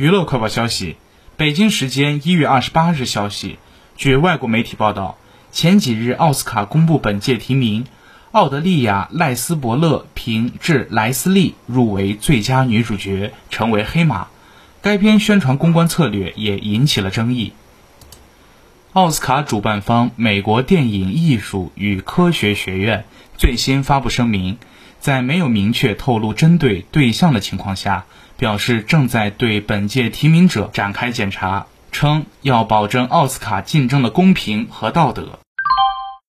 娱乐快报消息：北京时间一月二十八日消息，据外国媒体报道，前几日奥斯卡公布本届提名，奥德利亚·赖斯伯勒凭《致莱斯利》入围最佳女主角，成为黑马。该片宣传公关策略也引起了争议。奥斯卡主办方美国电影艺术与科学学院最新发布声明。在没有明确透露针对对象的情况下，表示正在对本届提名者展开检查，称要保证奥斯卡竞争的公平和道德。